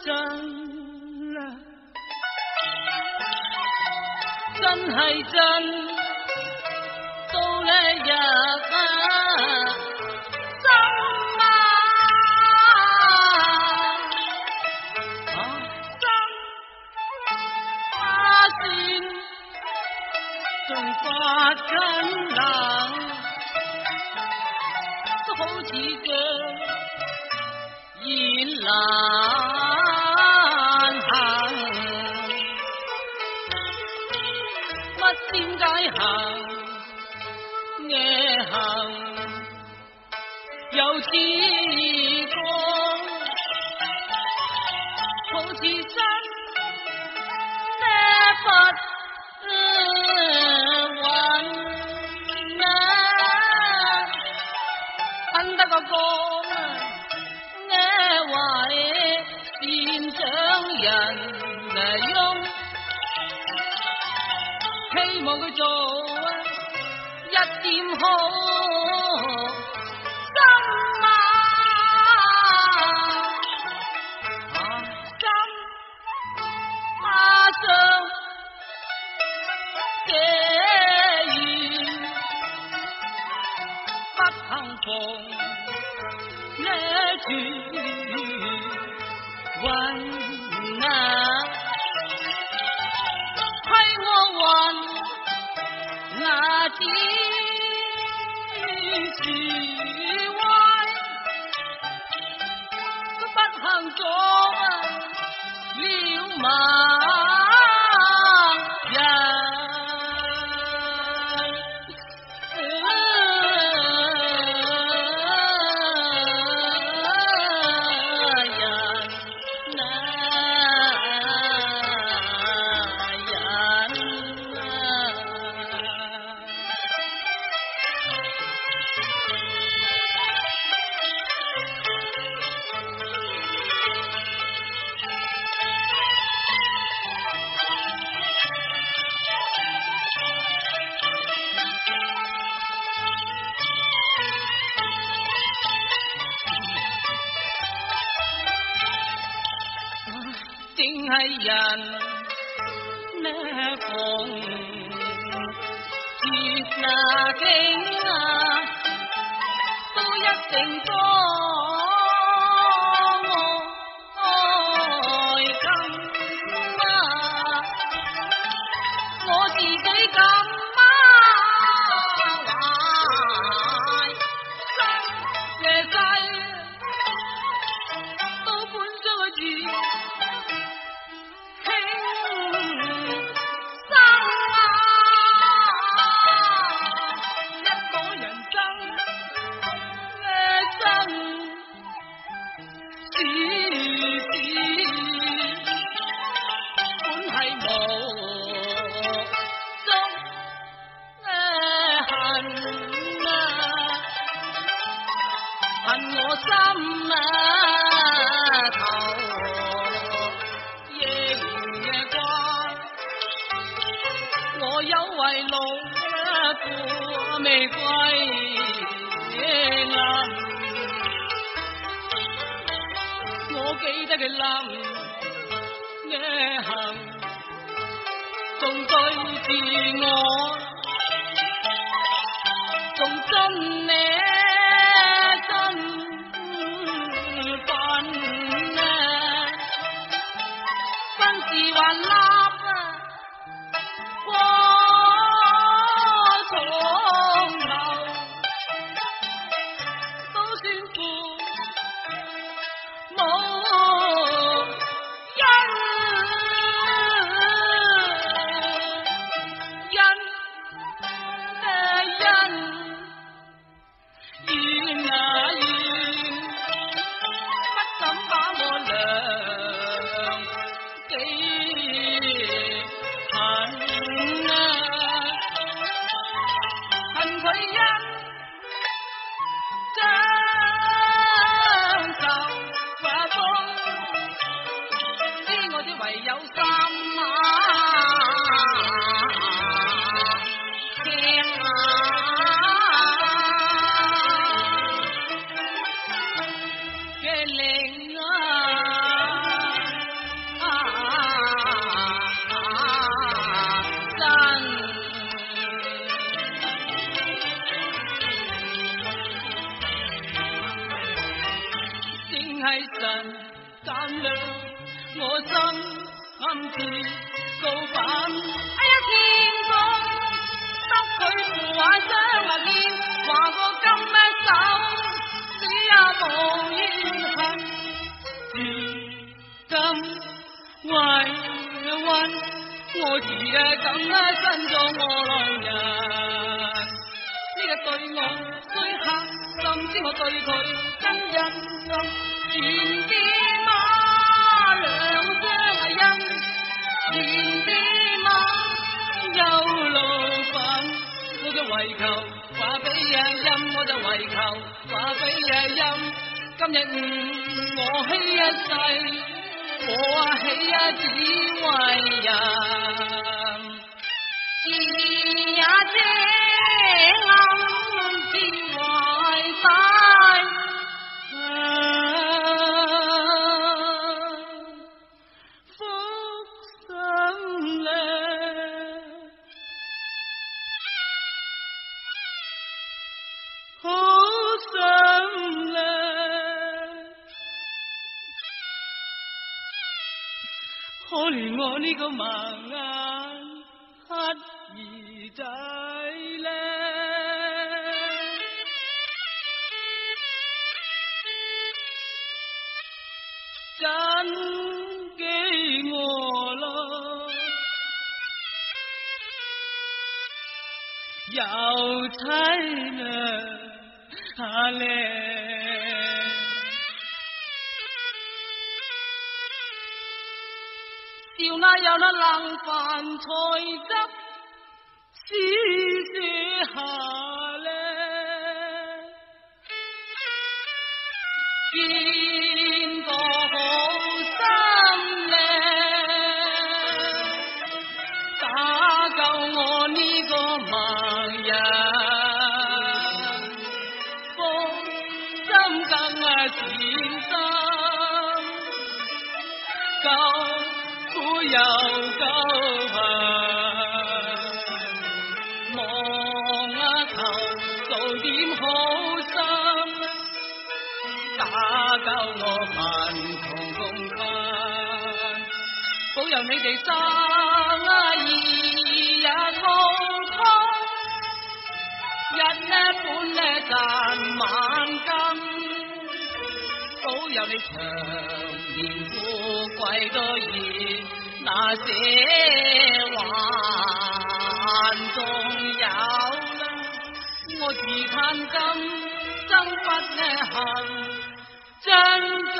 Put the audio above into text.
真啦，真系真，做叻入真啊，真心，真心，总不困都好似个热闹。行，夜行，有几个好似真咩不稳啊，恨得个哥。望佢做啊，一点好。是歪，都不肯 tiếng hay dàn nè phòng chiếc nà kinh à nhất định tôi 得嘅冧咩行，仲對住我，仲真咩真笨啊，真是話啦。泰山干了，我心暗自告反。哎呀，天公，得佢护腕，将我剑，话我今乜走，只有无怨恨。如今为君，我似嘅金乜身中我两人，呢个对我最狠，甚至我对佢真恩暗。為求話俾夜音，我就為求話俾夜音。今日唔我欺一世，我起啊只為人。是也這暗變為反。可憐我呢個盲乞兒仔咧，真飢餓咯，又凄涼。عليه 笑啦有啦冷飯菜汁，試試下咧。不要高攀。望啊头做点好心，打救我贫穷困，保佑你哋生啊意也通通，日呢本叻赚万。有你长年富贵在，那些还仲有啦，我自叹今生不幸，真